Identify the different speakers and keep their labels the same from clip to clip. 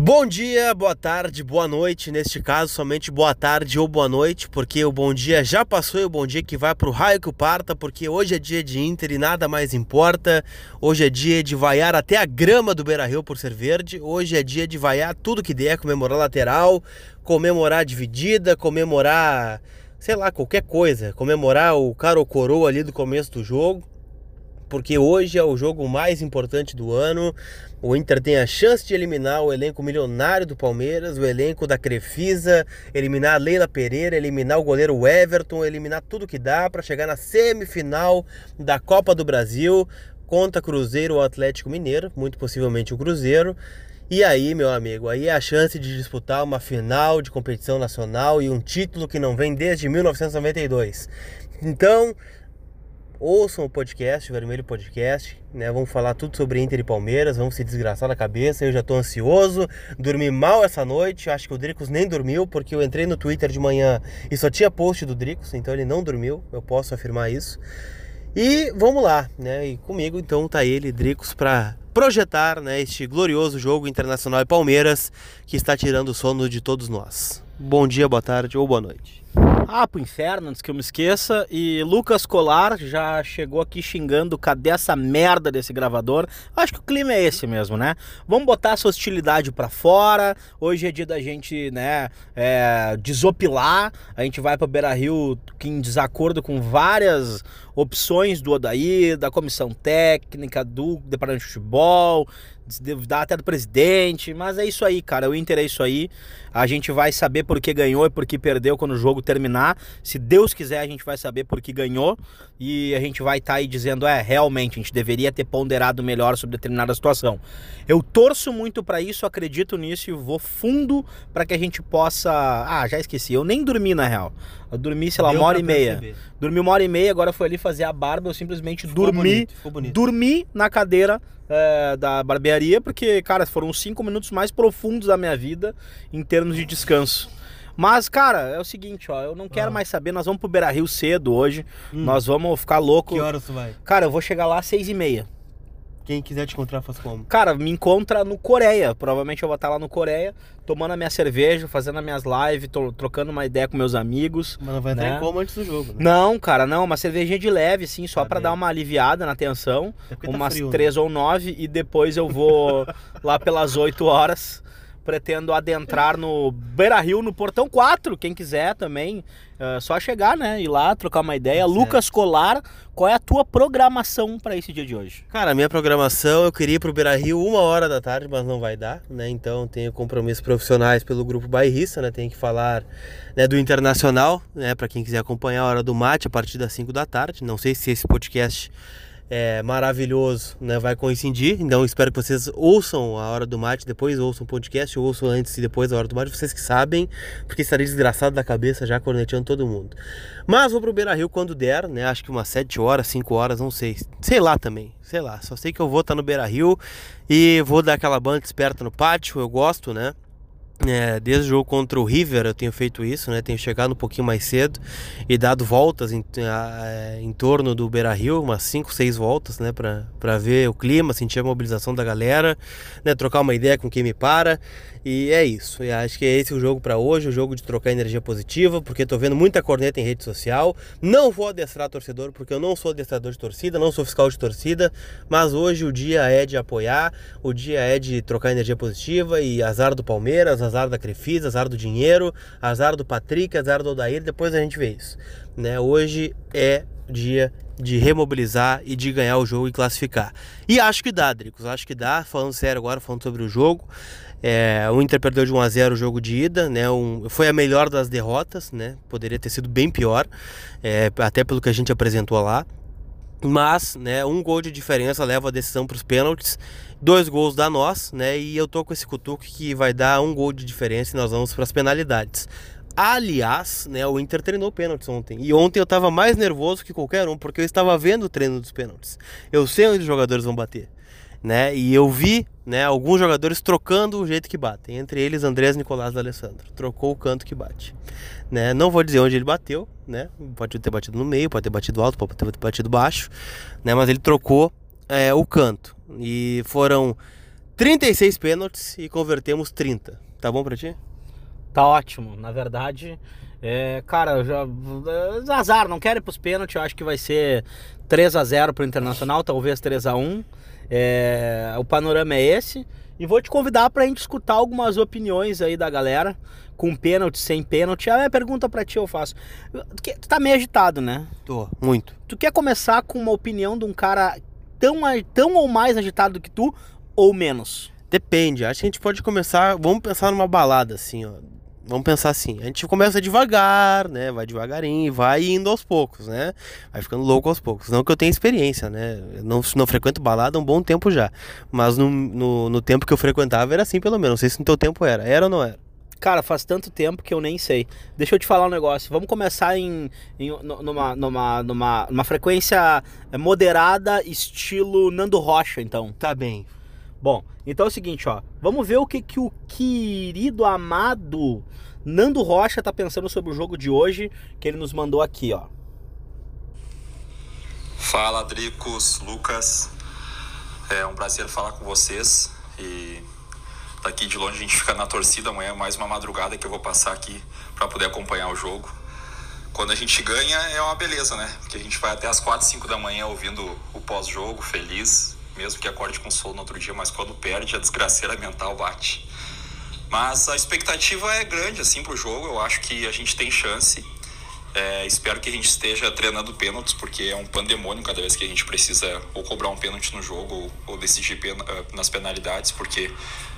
Speaker 1: Bom dia, boa tarde, boa noite. Neste caso, somente boa tarde ou boa noite, porque o bom dia já passou e o bom dia que vai para o raio que o parta, porque hoje é dia de Inter e nada mais importa. Hoje é dia de vaiar até a grama do Beira Rio por ser verde. Hoje é dia de vaiar tudo que der, comemorar lateral, comemorar dividida, comemorar, sei lá, qualquer coisa. Comemorar o cara ou coroa ali do começo do jogo porque hoje é o jogo mais importante do ano. O Inter tem a chance de eliminar o elenco milionário do Palmeiras, o elenco da Crefisa, eliminar a Leila Pereira, eliminar o goleiro Everton, eliminar tudo que dá para chegar na semifinal da Copa do Brasil contra Cruzeiro ou Atlético Mineiro, muito possivelmente o Cruzeiro. E aí, meu amigo, aí é a chance de disputar uma final de competição nacional e um título que não vem desde 1992. Então, ouçam o podcast, o Vermelho Podcast, né? Vamos falar tudo sobre Inter e Palmeiras, vamos se desgraçar na cabeça. Eu já tô ansioso, dormi mal essa noite, acho que o Dricos nem dormiu, porque eu entrei no Twitter de manhã e só tinha post do Dricos, então ele não dormiu, eu posso afirmar isso. E vamos lá, né? E comigo então tá ele, Dricos, para projetar né, este glorioso jogo Internacional e Palmeiras que está tirando o sono de todos nós. Bom dia, boa tarde ou boa noite.
Speaker 2: Ah, pro inferno, antes que eu me esqueça. E Lucas Colar já chegou aqui xingando cadê essa merda desse gravador. Acho que o clima é esse mesmo, né? Vamos botar essa hostilidade pra fora. Hoje é dia da gente, né, é, desopilar. A gente vai pro Beira Rio em desacordo com várias opções do Odaí, da comissão técnica, do departamento de futebol, dá até do presidente, mas é isso aí, cara. O Inter é isso aí. A gente vai saber por que ganhou e por que perdeu quando o jogo terminar. Se Deus quiser, a gente vai saber por que ganhou e a gente vai estar tá aí dizendo, é, realmente a gente deveria ter ponderado melhor sobre determinada situação. Eu torço muito para isso, acredito nisso e vou fundo para que a gente possa, ah, já esqueci, eu nem dormi na real. Eu dormi, sei lá, uma hora e meia. Perceber. Dormi uma hora e meia, agora foi ali fazer a barba, eu simplesmente ficou dormi, bonito, bonito. dormi na cadeira é, da barbearia, porque, cara, foram os cinco minutos mais profundos da minha vida em termos de descanso. Mas, cara, é o seguinte, ó, eu não quero ah. mais saber, nós vamos pro Beira Rio cedo hoje, hum. nós vamos ficar louco.
Speaker 1: Que horas tu vai?
Speaker 2: Cara, eu vou chegar lá às seis e meia.
Speaker 1: Quem quiser te encontrar, faz como?
Speaker 2: Cara, me encontra no Coreia. Provavelmente eu vou estar lá no Coreia, tomando a minha cerveja, fazendo as minhas lives, trocando uma ideia com meus amigos.
Speaker 1: Mas não vai né? entrar em coma antes do jogo, né?
Speaker 2: Não, cara, não. Uma cervejinha de leve, sim, só tá para dar uma aliviada na tensão. É tá umas tá frio, três né? ou nove e depois eu vou lá pelas oito horas pretendo adentrar no Beira Rio, no Portão 4. Quem quiser também, é só chegar, né? Ir lá, trocar uma ideia. Lucas Colar, qual é a tua programação para esse dia de hoje?
Speaker 1: Cara, a minha programação, eu queria ir pro Beira Rio uma hora da tarde, mas não vai dar, né? Então tenho compromissos profissionais pelo grupo bairrista, né? Tenho que falar né, do Internacional, né? Para quem quiser acompanhar a hora do mate a partir das 5 da tarde. Não sei se esse podcast é, maravilhoso, né? Vai coincidir. Então espero que vocês ouçam a hora do mate, depois ouçam o podcast, ouçam antes e depois a hora do mate, vocês que sabem, porque estarei desgraçado da cabeça já corneteando todo mundo. Mas vou pro Beira Rio quando der, né? Acho que umas 7 horas, 5 horas, não sei. Sei lá também, sei lá. Só sei que eu vou estar no Beira Rio e vou dar aquela banda esperta no pátio, eu gosto, né? É, desde o jogo contra o River eu tenho feito isso, né? Tenho chegado um pouquinho mais cedo e dado voltas em, a, em torno do Beira Rio, umas 5, 6 voltas, né? Para ver o clima, sentir a mobilização da galera, né? Trocar uma ideia com quem me para. E é isso. E acho que é esse o jogo para hoje, o jogo de trocar energia positiva, porque tô vendo muita corneta em rede social. Não vou adestrar torcedor, porque eu não sou adestrador de torcida, não sou fiscal de torcida, mas hoje o dia é de apoiar, o dia é de trocar energia positiva e azar do Palmeiras, azar da Crefisa, azar do dinheiro, azar do Patrick, azar do Odair, depois a gente vê isso. Né? Hoje é dia de remobilizar e de ganhar o jogo e classificar. E acho que dá, Dricos, acho que dá, falando sério agora, falando sobre o jogo. É, o Inter perdeu de 1 a 0 o jogo de ida, né? Um, foi a melhor das derrotas, né? Poderia ter sido bem pior, é, até pelo que a gente apresentou lá. Mas, né, um gol de diferença leva a decisão para os pênaltis, dois gols da nós, né? E eu tô com esse cutuque que vai dar um gol de diferença e nós vamos para as penalidades. Aliás, né, o Inter treinou pênaltis ontem. E ontem eu estava mais nervoso que qualquer um, porque eu estava vendo o treino dos pênaltis. Eu sei onde os jogadores vão bater né? E eu vi, né, alguns jogadores trocando o jeito que batem, entre eles Andrés Nicolás Alessandro. Trocou o canto que bate, né? Não vou dizer onde ele bateu, né? Pode ter batido no meio, pode ter batido alto, pode ter batido baixo, né? Mas ele trocou é, o canto. E foram 36 pênaltis e convertemos 30. Tá bom pra ti?
Speaker 2: Tá ótimo. Na verdade, é, cara, já, é, azar, não quero ir pros pênaltis. Eu acho que vai ser 3 a 0 pro Internacional, talvez 3 a 1 é, O panorama é esse. E vou te convidar pra gente escutar algumas opiniões aí da galera. Com pênalti, sem pênalti. A minha pergunta pra ti eu faço. Tu, tu tá meio agitado, né?
Speaker 1: Tô, muito.
Speaker 2: Tu quer começar com uma opinião de um cara tão, tão ou mais agitado que tu, ou menos?
Speaker 1: Depende. Acho que a gente pode começar. Vamos pensar numa balada, assim, ó. Vamos pensar assim, a gente começa devagar, né? Vai devagarinho, vai indo aos poucos, né? Vai ficando louco aos poucos. Não que eu tenha experiência, né? Eu não, não frequento balada há um bom tempo já. Mas no, no, no, tempo que eu frequentava era assim, pelo menos. Não sei se no teu tempo era. Era ou não era?
Speaker 2: Cara, faz tanto tempo que eu nem sei. Deixa eu te falar um negócio. Vamos começar em, em numa, numa, numa, numa frequência moderada, estilo Nando Rocha, então.
Speaker 1: Tá bem.
Speaker 2: Bom, então é o seguinte, ó. Vamos ver o que, que o querido amado Nando Rocha tá pensando sobre o jogo de hoje, que ele nos mandou aqui, ó.
Speaker 3: Fala, Dricos, Lucas. É um prazer falar com vocês. E daqui de longe a gente fica na torcida. Amanhã é mais uma madrugada que eu vou passar aqui para poder acompanhar o jogo. Quando a gente ganha é uma beleza, né? Porque a gente vai até as 4, 5 da manhã ouvindo o pós-jogo, feliz, mesmo que acorde com sono no outro dia, mas quando perde, a desgraceira mental bate. Mas a expectativa é grande assim pro jogo, eu acho que a gente tem chance. É, espero que a gente esteja treinando pênaltis, porque é um pandemônio cada vez que a gente precisa ou cobrar um pênalti no jogo ou, ou decidir ah, nas penalidades, porque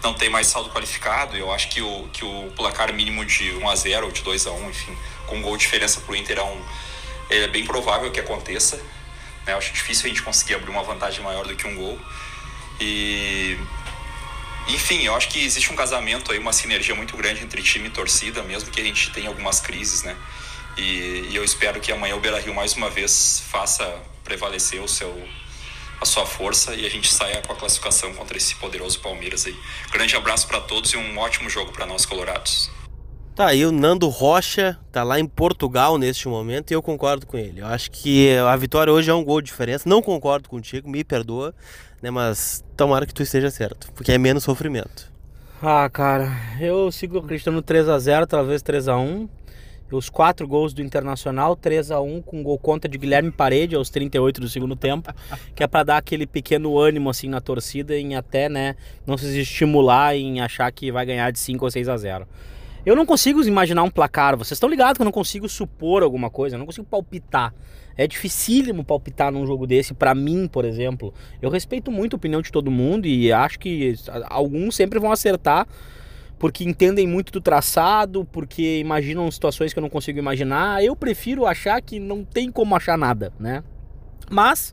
Speaker 3: não tem mais saldo qualificado. Eu acho que o, que o placar mínimo de 1 a 0 ou de 2 a 1 enfim, com gol de diferença pro Inter é, um, é bem provável que aconteça. Né? Eu acho difícil a gente conseguir abrir uma vantagem maior do que um gol. E enfim, eu acho que existe um casamento aí, uma sinergia muito grande entre time e torcida, mesmo que a gente tenha algumas crises, né? E, e eu espero que amanhã o Beira Rio mais uma vez faça prevalecer o seu, a sua força e a gente saia com a classificação contra esse poderoso Palmeiras aí. Grande abraço para todos e um ótimo jogo para nós colorados.
Speaker 1: Tá aí o Nando Rocha, tá lá em Portugal neste momento e eu concordo com ele. Eu acho que a vitória hoje é um gol de diferença. Não concordo contigo, me perdoa, né? Mas tomara que tu esteja certo, porque é menos sofrimento.
Speaker 2: Ah, cara, eu sigo acreditando 3 a 0 talvez 3 a 1 os quatro gols do Internacional, 3 a 1 com gol contra de Guilherme Parede aos 38 do segundo tempo, que é para dar aquele pequeno ânimo assim na torcida em até, né, não se estimular em achar que vai ganhar de 5 ou 6 a 0. Eu não consigo imaginar um placar. Vocês estão ligados que eu não consigo supor alguma coisa, eu não consigo palpitar. É dificílimo palpitar num jogo desse, para mim, por exemplo. Eu respeito muito a opinião de todo mundo e acho que alguns sempre vão acertar porque entendem muito do traçado, porque imaginam situações que eu não consigo imaginar. Eu prefiro achar que não tem como achar nada, né? Mas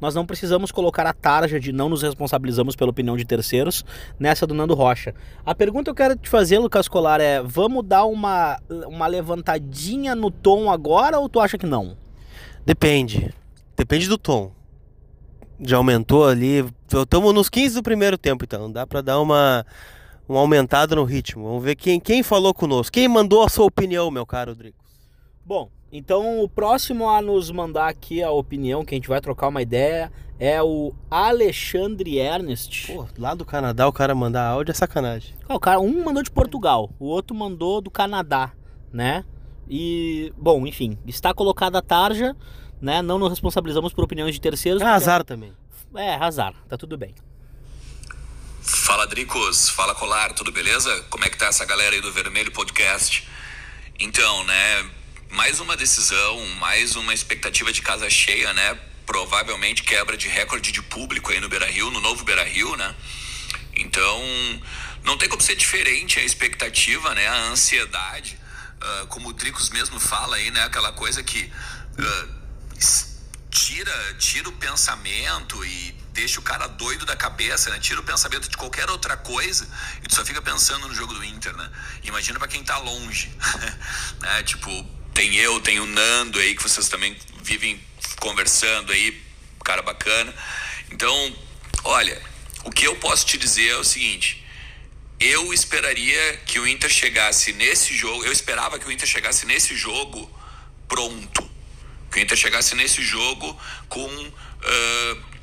Speaker 2: nós não precisamos colocar a tarja de não nos responsabilizamos pela opinião de terceiros nessa do Nando Rocha. A pergunta que eu quero te fazer, Lucas Colar, é: vamos dar uma, uma levantadinha no tom agora ou tu acha que não?
Speaker 1: Depende. Depende do tom. Já aumentou ali. Estamos nos 15 do primeiro tempo, então. Dá para dar uma, uma aumentada no ritmo. Vamos ver quem, quem falou conosco. Quem mandou a sua opinião, meu caro Drico.
Speaker 2: Bom, então o próximo a nos mandar aqui a opinião, que a gente vai trocar uma ideia, é o Alexandre Ernest.
Speaker 1: Pô, lá do Canadá o cara mandar áudio é sacanagem.
Speaker 2: Ah, o cara, um mandou de Portugal, o outro mandou do Canadá, né? E, bom, enfim, está colocada a tarja, né? Não nos responsabilizamos por opiniões de terceiros.
Speaker 1: É azar também.
Speaker 2: É, azar, tá tudo bem.
Speaker 4: Fala Dricos, fala Colar, tudo beleza? Como é que tá essa galera aí do Vermelho Podcast? Então, né, mais uma decisão, mais uma expectativa de casa cheia, né? Provavelmente quebra de recorde de público aí no Beira Rio, no novo Beira Rio, né? Então, não tem como ser diferente a expectativa, né? A ansiedade, uh, como o Dricos mesmo fala aí, né? Aquela coisa que uh, tira, tira o pensamento e deixa o cara doido da cabeça, né? Tira o pensamento de qualquer outra coisa e tu só fica pensando no jogo do Inter, né? Imagina para quem tá longe, né? Tipo, tem eu, tem o Nando aí, que vocês também vivem conversando aí, cara bacana. Então, olha, o que eu posso te dizer é o seguinte: eu esperaria que o Inter chegasse nesse jogo, eu esperava que o Inter chegasse nesse jogo pronto. Que o Inter chegasse nesse jogo com uh,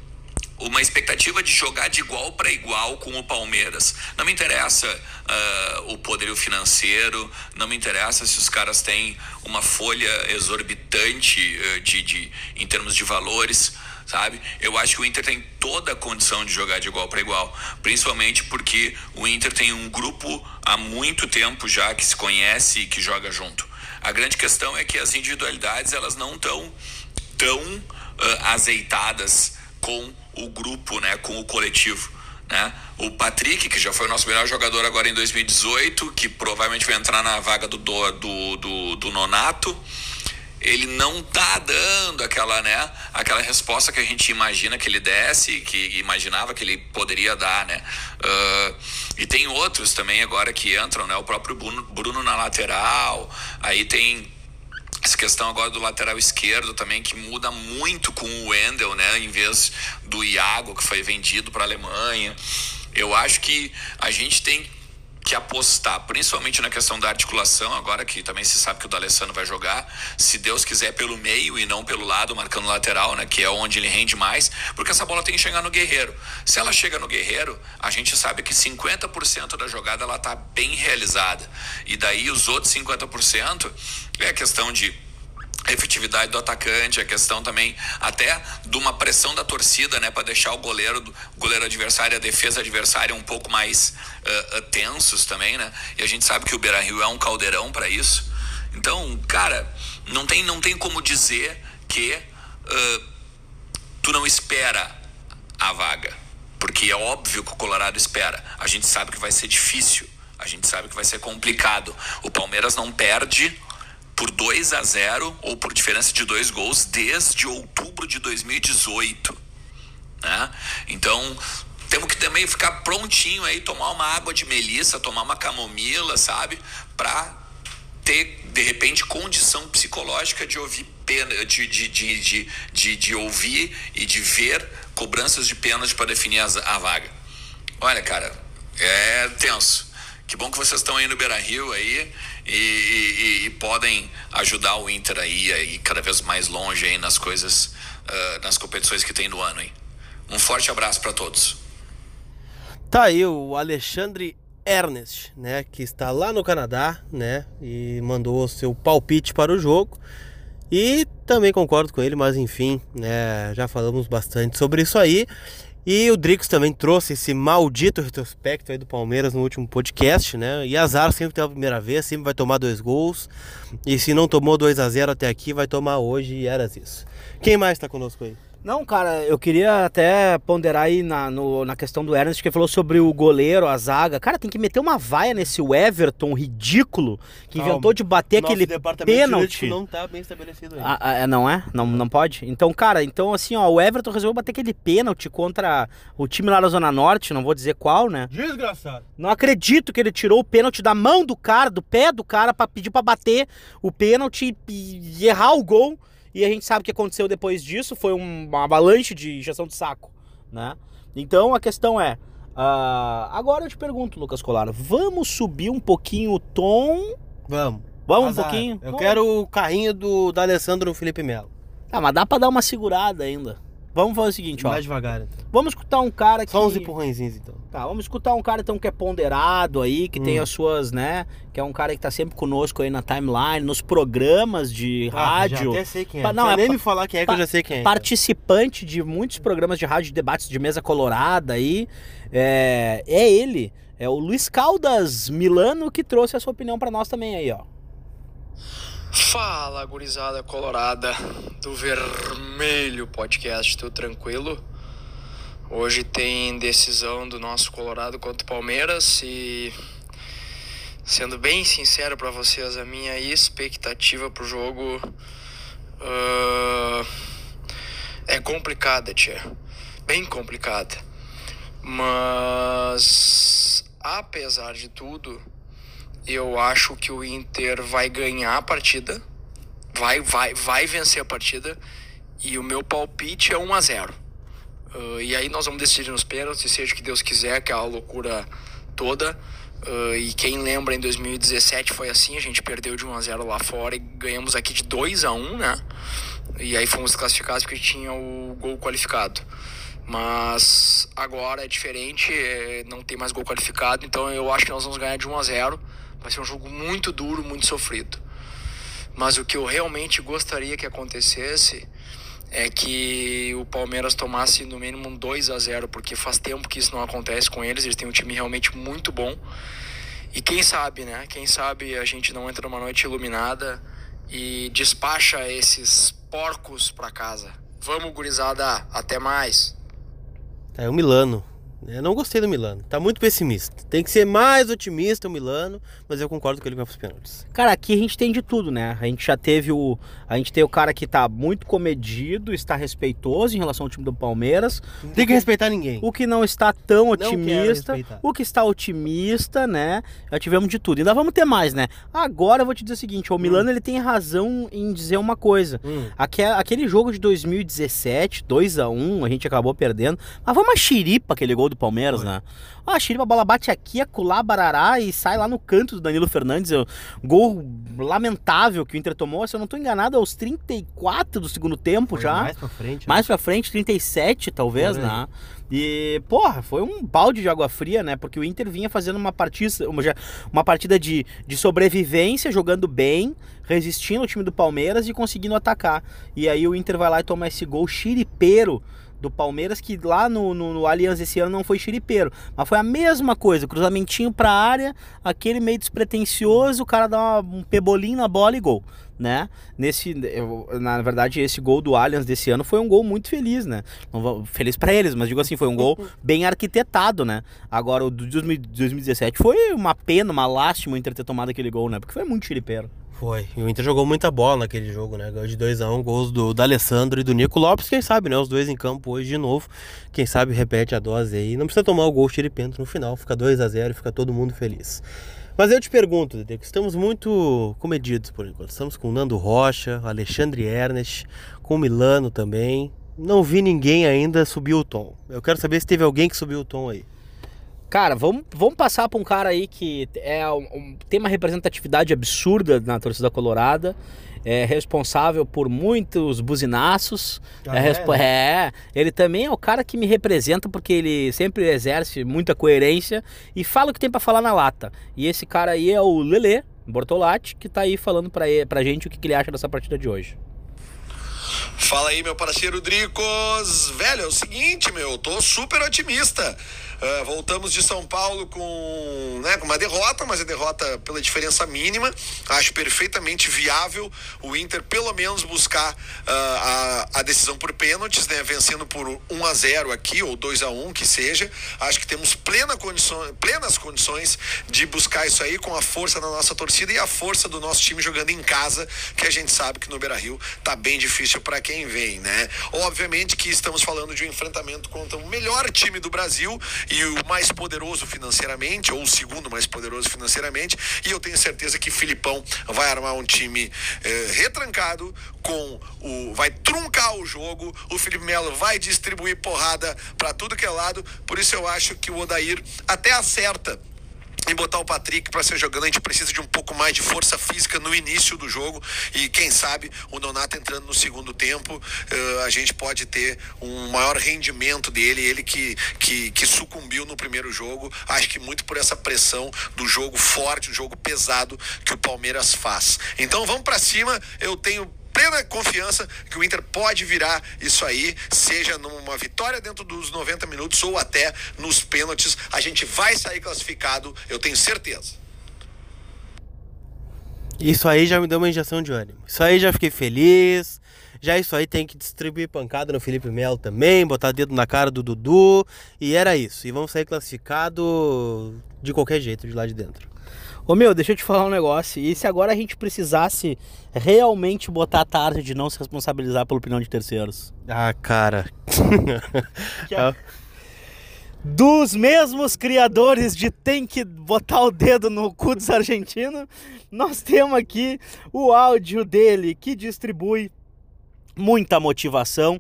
Speaker 4: uma expectativa de jogar de igual para igual com o Palmeiras. Não me interessa uh, o poderio financeiro, não me interessa se os caras têm uma folha exorbitante uh, de, de, em termos de valores, sabe? Eu acho que o Inter tem toda a condição de jogar de igual para igual, principalmente porque o Inter tem um grupo há muito tempo já que se conhece e que joga junto. A grande questão é que as individualidades elas não estão tão, tão uh, azeitadas com o grupo, né, com o coletivo. Né? O Patrick, que já foi o nosso melhor jogador agora em 2018, que provavelmente vai entrar na vaga do, do, do, do Nonato, ele não tá dando aquela, né, aquela resposta que a gente imagina que ele desse, que imaginava que ele poderia dar, né? Uh, e tem outros também agora que entram, né? O próprio Bruno, Bruno na lateral, aí tem essa questão agora do lateral esquerdo também, que muda muito com o Wendel, né? Em vez do Iago, que foi vendido para a Alemanha. Eu acho que a gente tem que apostar, principalmente na questão da articulação, agora que também se sabe que o D'Alessandro vai jogar, se Deus quiser pelo meio e não pelo lado, marcando lateral, né, que é onde ele rende mais, porque essa bola tem que chegar no Guerreiro. Se ela chega no Guerreiro, a gente sabe que 50% da jogada ela tá bem realizada. E daí os outros 50% é questão de efetividade do atacante, a questão também até de uma pressão da torcida, né, para deixar o goleiro, goleiro adversário, a defesa adversária um pouco mais uh, tensos também, né? E a gente sabe que o Beira-Rio é um caldeirão para isso. Então, cara, não tem não tem como dizer que uh, tu não espera a vaga, porque é óbvio que o Colorado espera. A gente sabe que vai ser difícil, a gente sabe que vai ser complicado. O Palmeiras não perde por 2 a 0 ou por diferença de dois gols desde outubro de 2018. Né? Então, temos que também ficar prontinho aí, tomar uma água de melissa, tomar uma camomila, sabe? Para ter, de repente, condição psicológica de ouvir pena, de, de, de, de, ouvir e de ver cobranças de pênalti para definir a vaga. Olha, cara, é tenso. Que bom que vocês estão aí no Beira Rio aí e, e, e, podem ajudar o Inter aí, aí cada vez mais longe aí nas coisas, uh, nas competições que tem no ano aí. Um forte abraço para todos.
Speaker 1: Tá aí o Alexandre Ernest, né, que está lá no Canadá, né, e mandou seu palpite para o jogo. E também concordo com ele, mas enfim, né, já falamos bastante sobre isso aí. E o Drix também trouxe esse maldito retrospecto aí do Palmeiras no último podcast, né? E azar sempre tem a primeira vez, sempre vai tomar dois gols. E se não tomou 2 a 0 até aqui, vai tomar hoje e era isso. Quem mais está conosco aí?
Speaker 2: Não, cara, eu queria até ponderar aí na, no, na questão do Ernest, que falou sobre o goleiro, a zaga. Cara, tem que meter uma vaia nesse Everton ridículo, que Calma. inventou de bater Nosso aquele pênalti.
Speaker 1: não tá bem estabelecido
Speaker 2: aí. Ah, ah, é, não é? Não, não pode? Então, cara, então assim, ó, o Everton resolveu bater aquele pênalti contra o time lá da Zona Norte, não vou dizer qual, né?
Speaker 1: Desgraçado.
Speaker 2: Não acredito que ele tirou o pênalti da mão do cara, do pé do cara, para pedir para bater o pênalti e, e errar o gol. E a gente sabe o que aconteceu depois disso, foi um, uma avalanche de injeção de saco, né? Então a questão é, uh, agora eu te pergunto, Lucas Colar, vamos subir um pouquinho o tom?
Speaker 1: Vamos.
Speaker 2: Vamos Azar. um pouquinho?
Speaker 1: Eu quero o carrinho do da Alessandro Felipe Melo.
Speaker 2: Ah, mas dá pra dar uma segurada ainda. Vamos fazer o seguinte, ó.
Speaker 1: Mais devagar, então.
Speaker 2: Vamos escutar um cara que.
Speaker 1: Só uns empurrõezinhos, então.
Speaker 2: Tá, vamos escutar um cara então que é ponderado aí, que hum. tem as suas, né? Que é um cara que tá sempre conosco aí na timeline, nos programas de ah, rádio.
Speaker 1: Já até sei quem é. Não, é nem me falar quem é que eu já sei quem é.
Speaker 2: Participante de muitos programas de rádio, debates de mesa colorada aí. É, é ele. É o Luiz Caldas Milano que trouxe a sua opinião para nós também aí, ó.
Speaker 5: Fala, gurizada colorada do Vermelho Podcast, tudo tranquilo? Hoje tem decisão do nosso Colorado contra o Palmeiras e sendo bem sincero para vocês, a minha expectativa pro jogo uh, é complicada, tia. Bem complicada. Mas apesar de tudo, eu acho que o Inter vai ganhar a partida, vai, vai, vai vencer a partida e o meu palpite é 1 a 0. Uh, e aí nós vamos decidir nos pênaltis, seja o que Deus quiser, que é a loucura toda. Uh, e quem lembra, em 2017 foi assim, a gente perdeu de 1 a 0 lá fora e ganhamos aqui de 2 a 1, né? E aí fomos classificados porque tinha o gol qualificado. Mas agora é diferente, é, não tem mais gol qualificado, então eu acho que nós vamos ganhar de 1 a 0. Vai ser um jogo muito duro, muito sofrido. Mas o que eu realmente gostaria que acontecesse é que o Palmeiras tomasse no mínimo um 2 a 0, porque faz tempo que isso não acontece com eles, eles têm um time realmente muito bom. E quem sabe, né? Quem sabe a gente não entra numa noite iluminada e despacha esses porcos para casa. Vamos, gurizada, até mais.
Speaker 1: É o Milano. Eu não gostei do Milano. Tá muito pessimista. Tem que ser mais otimista o Milano, mas eu concordo que ele vai pros pênaltis.
Speaker 2: Cara, aqui a gente tem de tudo, né? A gente já teve o. A gente tem o cara que tá muito comedido, está respeitoso em relação ao time do Palmeiras.
Speaker 1: Não tem que respeitar ninguém.
Speaker 2: O que não está tão otimista. O que está otimista, né? Já tivemos de tudo. Ainda vamos ter mais, né? Agora eu vou te dizer o seguinte: o Milano ele tem razão em dizer uma coisa.
Speaker 1: Hum.
Speaker 2: Aque- Aquele jogo de 2017, 2 a 1 a gente acabou perdendo. Mas foi uma xiripa aquele gol do Palmeiras, né? Ah, a xiripa, a bola bate aqui, acolá, barará e sai lá no canto do Danilo Fernandes. O gol lamentável que o Inter tomou. Se eu não tô enganado, aos 34 do segundo tempo
Speaker 1: Foi
Speaker 2: já.
Speaker 1: Mais pra frente. né?
Speaker 2: Mais pra frente, 37 talvez, né? E, porra, foi um balde de água fria, né? Porque o Inter vinha fazendo uma partida, uma, uma partida de, de sobrevivência, jogando bem, resistindo ao time do Palmeiras e conseguindo atacar. E aí o Inter vai lá e toma esse gol chiripeiro do Palmeiras, que lá no, no, no Allianz esse ano não foi chiripeiro, mas foi a mesma coisa, cruzamentinho pra área, aquele meio despretensioso, o cara dá uma- um pebolinho na bola e gol, né? Nesse, eu- na verdade, esse gol do Allianz desse ano foi um gol muito feliz, né? Não feliz pra eles, mas digo assim, foi um gol bem arquitetado, né? Agora o 2000 2017 foi uma pena, uma lástima o Inter ter tomado aquele gol, né? Porque foi muito chiripeiro.
Speaker 1: Foi. E o Inter jogou muita bola naquele jogo, né? Ganhou de 2x1, gols do, do Alessandro e do Nico Lopes, quem sabe, né? Os dois em campo hoje de novo. Quem sabe repete a dose aí. Não precisa tomar o gol xiripento no final, fica 2x0 e fica todo mundo feliz. Mas eu te pergunto, Dede, que estamos muito comedidos por enquanto. Estamos com o Nando Rocha, Alexandre Ernest, com o Milano também. Não vi ninguém ainda subir o tom. Eu quero saber se teve alguém que subiu o tom aí.
Speaker 2: Cara, vamos, vamos passar pra um cara aí que é um- um- tem uma representatividade absurda na torcida colorada. É responsável por muitos buzinaços.
Speaker 1: Ah,
Speaker 2: é,
Speaker 1: é,
Speaker 2: respo- é, ele também é o cara que me representa porque ele sempre exerce muita coerência e fala o que tem pra falar na lata. E esse cara aí é o Lelê Bortolatti, que tá aí falando pra, ele- pra gente o que, que ele acha dessa partida de hoje.
Speaker 6: Fala aí, meu parceiro Dricos. Velho, é o seguinte, meu, tô super otimista. Ah, voltamos de São Paulo com, né, com uma derrota, mas a derrota pela diferença mínima. Acho perfeitamente viável o Inter, pelo menos, buscar ah, a, a decisão por pênaltis, né, vencendo por 1 a 0 aqui, ou 2 a 1 que seja. Acho que temos plena condição, plenas condições de buscar isso aí com a força da nossa torcida e a força do nosso time jogando em casa, que a gente sabe que no Beira Rio tá bem difícil para quem vem, né? Obviamente que estamos falando de um enfrentamento contra o melhor time do Brasil e o mais poderoso financeiramente, ou o segundo mais poderoso financeiramente, e eu tenho certeza que Filipão vai armar um time eh, retrancado com o vai truncar o jogo, o Felipe Melo vai distribuir porrada para tudo que é lado, por isso eu acho que o Odair até acerta em botar o Patrick para ser jogando, a gente precisa de um pouco mais de força física no início do jogo e quem sabe o Nonato entrando no segundo tempo, eh, a gente pode ter um maior rendimento dele, ele que, que, que sucumbiu no primeiro jogo, acho que muito por essa pressão do jogo forte, o jogo pesado que o Palmeiras faz. Então vamos para cima, eu tenho plena confiança que o Inter pode virar isso aí, seja numa vitória dentro dos 90 minutos ou até nos pênaltis. A gente vai sair classificado, eu tenho certeza.
Speaker 1: Isso aí já me deu uma injeção de ânimo. Isso aí já fiquei feliz. Já isso aí tem que distribuir pancada no Felipe Melo também, botar dedo na cara do Dudu. E era isso. E vamos sair classificado de qualquer jeito de lá de dentro.
Speaker 2: Ô meu, deixa eu te falar um negócio. E se agora a gente precisasse realmente botar a tarde de não se responsabilizar pela opinião de terceiros?
Speaker 1: Ah, cara. Ah,
Speaker 2: Dos mesmos criadores de tem que botar o dedo no cu dos argentinos, nós temos aqui o áudio dele que distribui muita motivação.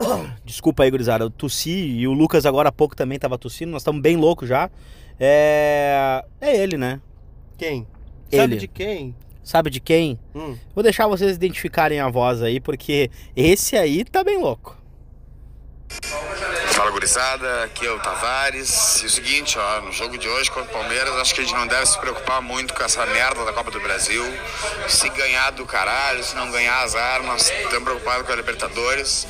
Speaker 2: Desculpa aí, gurizada, eu tossi e o Lucas agora há pouco também tava tossindo, nós estamos bem loucos já. É... é ele, né?
Speaker 1: Quem?
Speaker 2: Ele.
Speaker 1: Sabe de quem?
Speaker 2: Sabe de quem?
Speaker 1: Hum.
Speaker 2: Vou deixar vocês identificarem a voz aí, porque esse aí tá bem louco.
Speaker 7: Fala gurizada, aqui é o Tavares. E o seguinte, ó, no jogo de hoje contra o Palmeiras, acho que a gente não deve se preocupar muito com essa merda da Copa do Brasil. Se ganhar do caralho, se não ganhar azar, nós estamos preocupados com a Libertadores.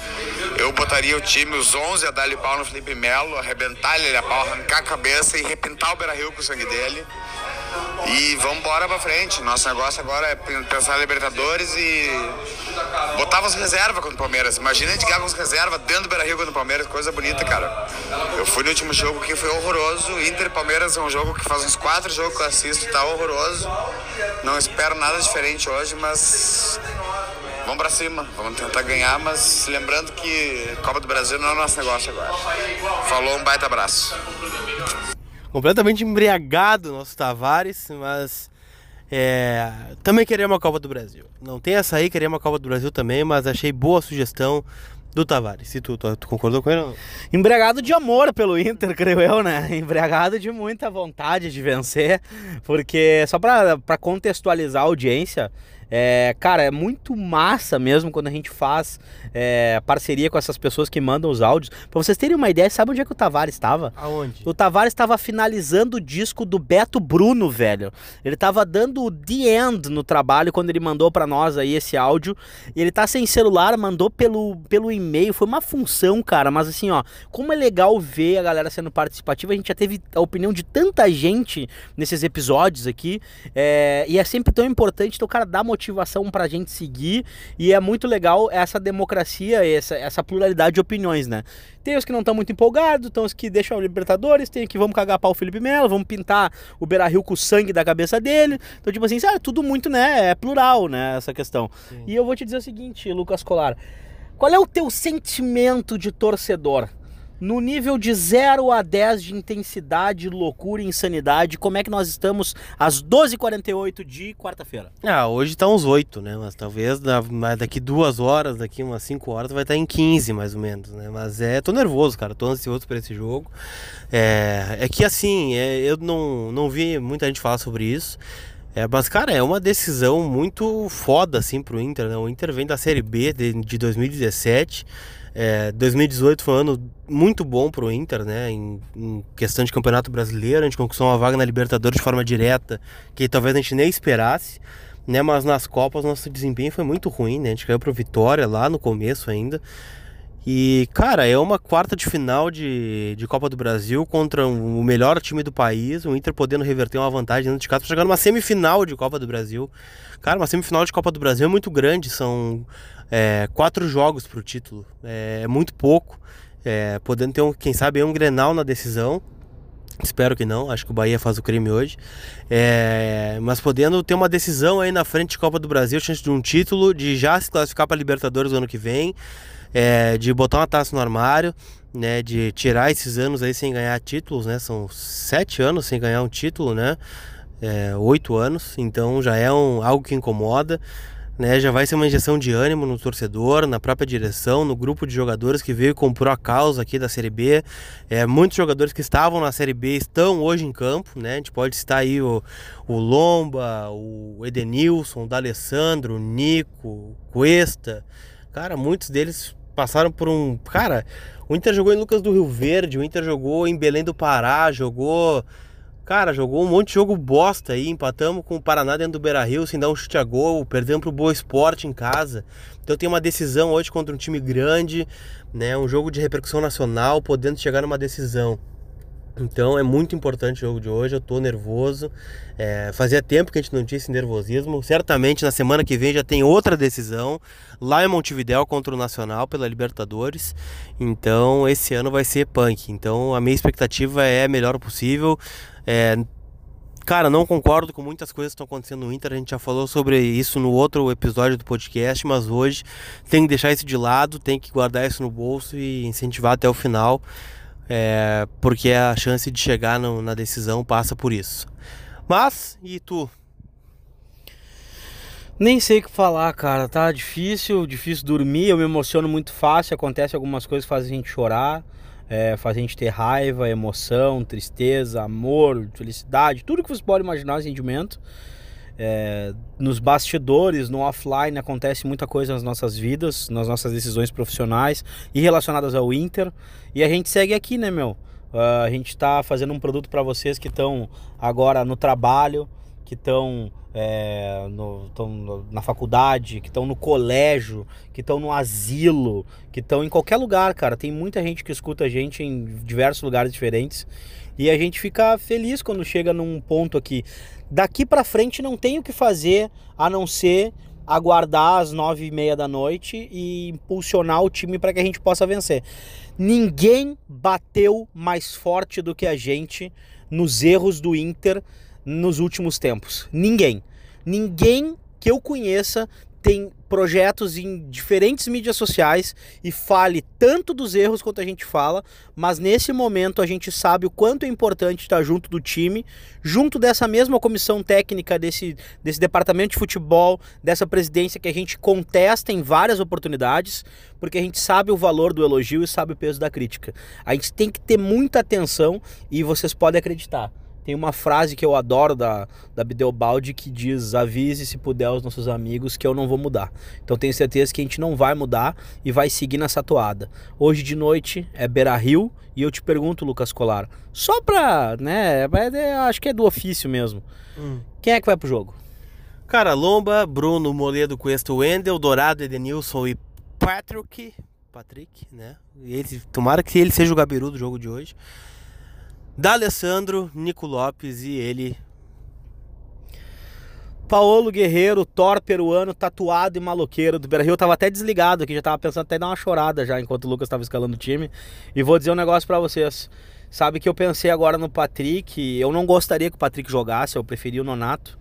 Speaker 7: Eu botaria o time, os 11, a dar-lhe pau no Felipe Melo, arrebentar ele a pau, arrancar a cabeça e repintar o Beira Rio com o sangue dele. E vamos embora pra frente. Nosso negócio agora é pensar em Libertadores e botar as reservas contra o Palmeiras. Imagina a gente ganhar com as reservas dentro do Beira Rio contra o Palmeiras, coisa bonita, cara. Eu fui no último jogo que foi horroroso. Inter Palmeiras é um jogo que faz uns quatro jogos que eu assisto, tá horroroso. Não espero nada diferente hoje, mas vamos pra cima, vamos tentar ganhar, mas lembrando que Copa do Brasil não é nosso negócio agora. Falou, um baita abraço
Speaker 1: completamente embriagado nosso Tavares, mas é, também queria uma Copa do Brasil. Não tem essa aí, queria uma Copa do Brasil também, mas achei boa a sugestão do Tavares. E tu, tu, tu concordou com ele? Não?
Speaker 2: Embriagado de amor pelo Inter, creio eu, né? Embriagado de muita vontade de vencer, porque só para contextualizar a audiência, é, cara, é muito massa mesmo quando a gente faz é, parceria com essas pessoas que mandam os áudios. Pra vocês terem uma ideia, sabe onde é que o Tavares estava?
Speaker 1: Aonde?
Speaker 2: O Tavares estava finalizando o disco do Beto Bruno, velho. Ele estava dando o The End no trabalho quando ele mandou para nós aí esse áudio. E ele tá sem celular, mandou pelo, pelo e-mail. Foi uma função, cara. Mas assim, ó, como é legal ver a galera sendo participativa. A gente já teve a opinião de tanta gente nesses episódios aqui. É, e é sempre tão importante. Então, cara, dá motivação pra gente seguir. E é muito legal essa democracia, essa, essa pluralidade de opiniões, né? Tem os que não estão muito empolgados, tem os que deixam o Libertadores, tem que vamos cagar pau o Felipe Melo, vamos pintar o Beira Rio com o sangue da cabeça dele. Então, tipo assim, sabe, tudo muito, né? É plural, né? Essa questão. Sim. E eu vou te dizer o seguinte, Lucas Colar. Qual é o teu sentimento de torcedor? No nível de 0 a 10 de intensidade, loucura e insanidade, como é que nós estamos às 12h48 de quarta-feira?
Speaker 1: Ah, hoje tá uns 8, né? Mas talvez daqui duas horas, daqui umas 5 horas, vai estar tá em 15 mais ou menos, né? Mas é, tô nervoso, cara, tô ansioso para esse jogo. É, é que assim, é, eu não, não vi muita gente falar sobre isso. É, mas, cara, é uma decisão muito foda, assim, pro Inter, né? O Inter vem da Série B de, de 2017. É, 2018 foi um ano muito bom para o Inter, né? Em, em, questão de campeonato brasileiro, a gente conquistou uma vaga na Libertadores de forma direta, que talvez a gente nem esperasse, né? Mas nas Copas nosso desempenho foi muito ruim, né? A gente caiu para Vitória lá no começo ainda. E, cara, é uma quarta de final de, de Copa do Brasil contra um, o melhor time do país, o Inter podendo reverter uma vantagem dentro de casa para chegar numa semifinal de Copa do Brasil. Cara, uma semifinal de Copa do Brasil é muito grande, são é, quatro jogos para o título. É, é, muito pouco. É, podendo ter, um, quem sabe, um Grenal na decisão. Espero que não, acho que o Bahia faz o crime hoje. É, mas podendo ter uma decisão aí na frente de Copa do Brasil, chance de um título, de já se classificar para Libertadores no ano que vem, é, de botar uma taça no armário, né, de tirar esses anos aí sem ganhar títulos, né? São sete anos sem ganhar um título, né? É, oito anos, então já é um, algo que incomoda né? Já vai ser uma injeção de ânimo no torcedor, na própria direção, no grupo de jogadores que veio e comprou a causa aqui da Série B. É, muitos jogadores que estavam na Série B estão hoje em campo, né? A gente pode citar aí o, o Lomba, o Edenilson, o D'Alessandro, o Nico, o Cuesta. Cara, muitos deles passaram por um... Cara, o Inter jogou em Lucas do Rio Verde, o Inter jogou em Belém do Pará, jogou Cara, jogou um monte de jogo bosta aí, empatamos com o Paraná dentro do Beira Rio sem dar um chute a gol, perdemos pro Boa Esporte em casa. Então tem uma decisão hoje contra um time grande, né? Um jogo de repercussão nacional, podendo chegar numa decisão. Então é muito importante o jogo de hoje, eu tô nervoso. É, fazia tempo que a gente não tinha esse nervosismo. Certamente na semana que vem já tem outra decisão lá em Montevidéu contra o Nacional pela Libertadores. Então esse ano vai ser punk. Então a minha expectativa é a melhor possível. É, cara, não concordo com muitas coisas que estão acontecendo no Inter. A gente já falou sobre isso no outro episódio do podcast, mas hoje tem que deixar isso de lado, tem que guardar isso no bolso e incentivar até o final, é, porque a chance de chegar no, na decisão passa por isso. Mas, e tu?
Speaker 2: Nem sei o que falar, cara. Tá difícil, difícil dormir. Eu me emociono muito fácil. Acontece algumas coisas que fazem a gente chorar é, faz a gente ter raiva, emoção, tristeza, amor, felicidade, tudo que você pode imaginar, sentimento. É, nos bastidores, no offline, acontece muita coisa nas nossas vidas, nas nossas decisões profissionais e relacionadas ao Inter. E a gente segue aqui, né, meu? Uh, a gente está fazendo um produto para vocês que estão agora no trabalho, que estão é, na faculdade, que estão no colégio, que estão no asilo, que estão em qualquer lugar, cara. Tem muita gente que escuta a gente em diversos lugares diferentes. E a gente fica feliz quando chega num ponto aqui. Daqui para frente não tem o que fazer a não ser aguardar às nove e meia da noite e impulsionar o time para que a gente possa vencer. Ninguém bateu mais forte do que a gente nos erros do Inter nos últimos tempos. Ninguém. Ninguém que eu conheça tem projetos em diferentes mídias sociais e fale tanto dos erros quanto a gente fala, mas nesse momento a gente sabe o quanto é importante estar junto do time, junto dessa mesma comissão técnica desse, desse departamento de futebol, dessa presidência que a gente contesta em várias oportunidades, porque a gente sabe o valor do elogio e sabe o peso da crítica. A gente tem que ter muita atenção e vocês podem acreditar tem uma frase que eu adoro da, da Bideobaldi que diz: avise se puder aos nossos amigos que eu não vou mudar. Então tenho certeza que a gente não vai mudar e vai seguir nessa toada. Hoje de noite é Beira Rio e eu te pergunto, Lucas Colar, só pra, né, é, acho que é do ofício mesmo. Hum. Quem é que vai pro jogo?
Speaker 1: Cara, Lomba, Bruno, Moledo, Cuesta, Wendel, Dourado, Edenilson e Patrick. Patrick, né? Ele, tomara que ele seja o gabiru do jogo de hoje. D'Alessandro, Nico Lopes e ele.
Speaker 2: Paolo Guerreiro, Thor peruano, tatuado e maloqueiro do Beira-Rio. Tava até desligado aqui, já tava pensando até dar uma chorada já enquanto o Lucas tava escalando o time. E vou dizer um negócio para vocês. Sabe que eu pensei agora no Patrick, eu não gostaria que o Patrick jogasse, eu preferia o Nonato.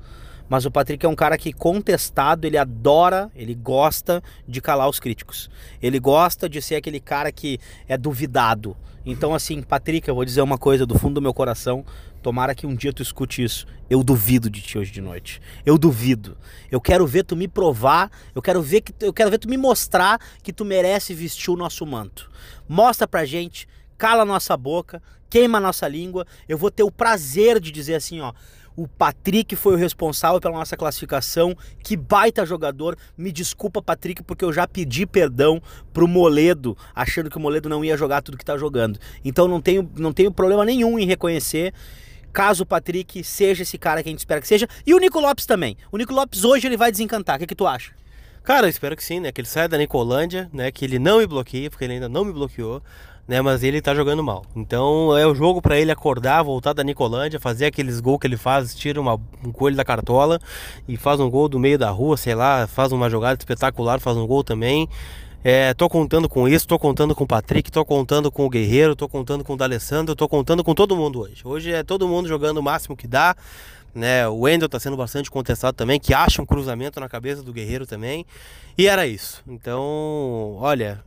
Speaker 2: Mas o Patrick é um cara que, contestado, ele adora, ele gosta de calar os críticos. Ele gosta de ser aquele cara que é duvidado. Então, assim, Patrick, eu vou dizer uma coisa do fundo do meu coração. Tomara que um dia tu escute isso. Eu duvido de ti hoje de noite. Eu duvido. Eu quero ver tu me provar. Eu quero ver que eu quero ver tu me mostrar que tu merece vestir o nosso manto. Mostra pra gente, cala nossa boca, queima nossa língua. Eu vou ter o prazer de dizer assim, ó. O Patrick foi o responsável pela nossa classificação. Que baita jogador. Me desculpa, Patrick, porque eu já pedi perdão pro Moledo, achando que o Moledo não ia jogar tudo que tá jogando. Então não tenho, não tenho problema nenhum em reconhecer caso o Patrick seja esse cara que a gente espera que seja. E o Nico Lopes também. O Nico Lopes hoje ele vai desencantar. O que, que tu acha?
Speaker 1: Cara, eu espero que sim, né? Que ele saia da Nicolândia, né? Que ele não me bloqueie, porque ele ainda não me bloqueou né? Mas ele tá jogando mal. Então é o jogo para ele acordar, voltar da Nicolândia, fazer aqueles gols que ele faz, tira uma, um coelho da cartola e faz um gol do meio da rua, sei lá, faz uma jogada espetacular, faz um gol também. É, tô contando com isso, tô contando com o Patrick, tô contando com o Guerreiro, tô contando com o D'Alessandro, tô contando com todo mundo hoje. Hoje é todo mundo jogando o máximo que dá. Né, o Wendel está sendo bastante contestado também, que acha um cruzamento na cabeça do Guerreiro também. E era isso. Então, olha,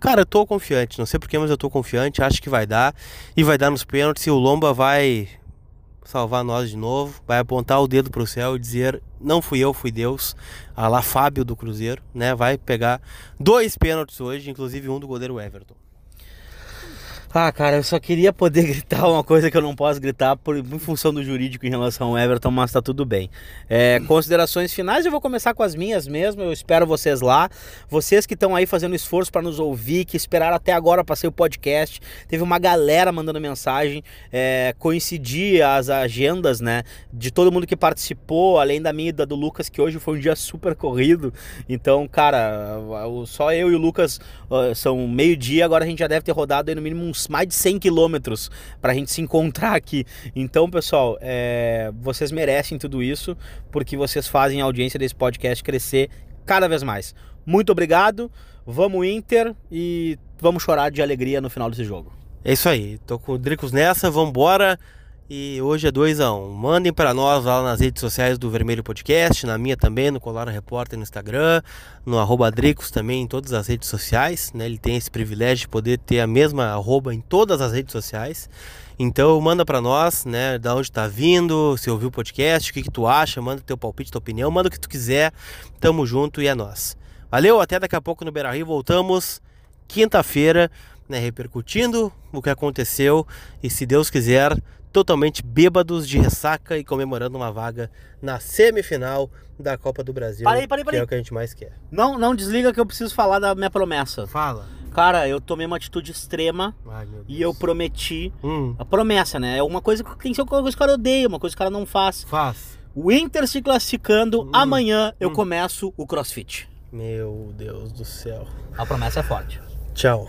Speaker 1: Cara, eu tô confiante, não sei porquê, mas eu tô confiante, acho que vai dar. E vai dar nos pênaltis e o Lomba vai salvar nós de novo, vai apontar o dedo pro céu e dizer: Não fui eu, fui Deus. A lá Fábio do Cruzeiro, né? Vai pegar dois pênaltis hoje, inclusive um do goleiro Everton.
Speaker 2: Ah, cara, eu só queria poder gritar uma coisa que eu não posso gritar por, em função do jurídico em relação ao Everton, mas tá tudo bem. É, considerações finais, eu vou começar com as minhas mesmo. Eu espero vocês lá. Vocês que estão aí fazendo esforço para nos ouvir, que esperaram até agora para ser o podcast. Teve uma galera mandando mensagem. É, coincidir as agendas, né? De todo mundo que participou, além da minha e da do Lucas, que hoje foi um dia super corrido. Então, cara, só eu e o Lucas são meio-dia, agora a gente já deve ter rodado aí no mínimo uns mais de 100 quilômetros para a gente se encontrar aqui. Então, pessoal, é, vocês merecem tudo isso porque vocês fazem a audiência desse podcast crescer cada vez mais. Muito obrigado, vamos Inter e vamos chorar de alegria no final desse jogo.
Speaker 1: É isso aí, tô com o Dricos nessa, vamos embora. E hoje é 2 a 1 um. Mandem para nós lá nas redes sociais do Vermelho Podcast, na minha também, no Colar Repórter no Instagram, no arroba Dricos também, em todas as redes sociais. Né? Ele tem esse privilégio de poder ter a mesma arroba em todas as redes sociais. Então manda para nós, né, da onde tá vindo, se ouviu o podcast, o que, que tu acha, manda teu palpite, tua opinião, manda o que tu quiser. Tamo junto e é nós. Valeu, até daqui a pouco no Beira Rio, voltamos quinta-feira, né, repercutindo o que aconteceu e se Deus quiser, totalmente bêbados de ressaca e comemorando uma vaga na semifinal da Copa do Brasil.
Speaker 2: Parei, parei, parei.
Speaker 1: Que é o que a gente mais quer.
Speaker 2: Não, não desliga que eu preciso falar da minha promessa.
Speaker 1: Fala.
Speaker 2: Cara, eu tomei uma atitude extrema
Speaker 1: Ai,
Speaker 2: e eu prometi.
Speaker 1: Hum,
Speaker 2: A promessa, né? É uma coisa que tem que ser uma coisa que o cara odeia, uma coisa que o cara não faz.
Speaker 1: faz.
Speaker 2: O Inter se classificando,
Speaker 1: Hum.
Speaker 2: amanhã eu
Speaker 1: Hum.
Speaker 2: começo o crossfit.
Speaker 1: Meu Deus do céu.
Speaker 2: A promessa é forte.
Speaker 1: Tchau.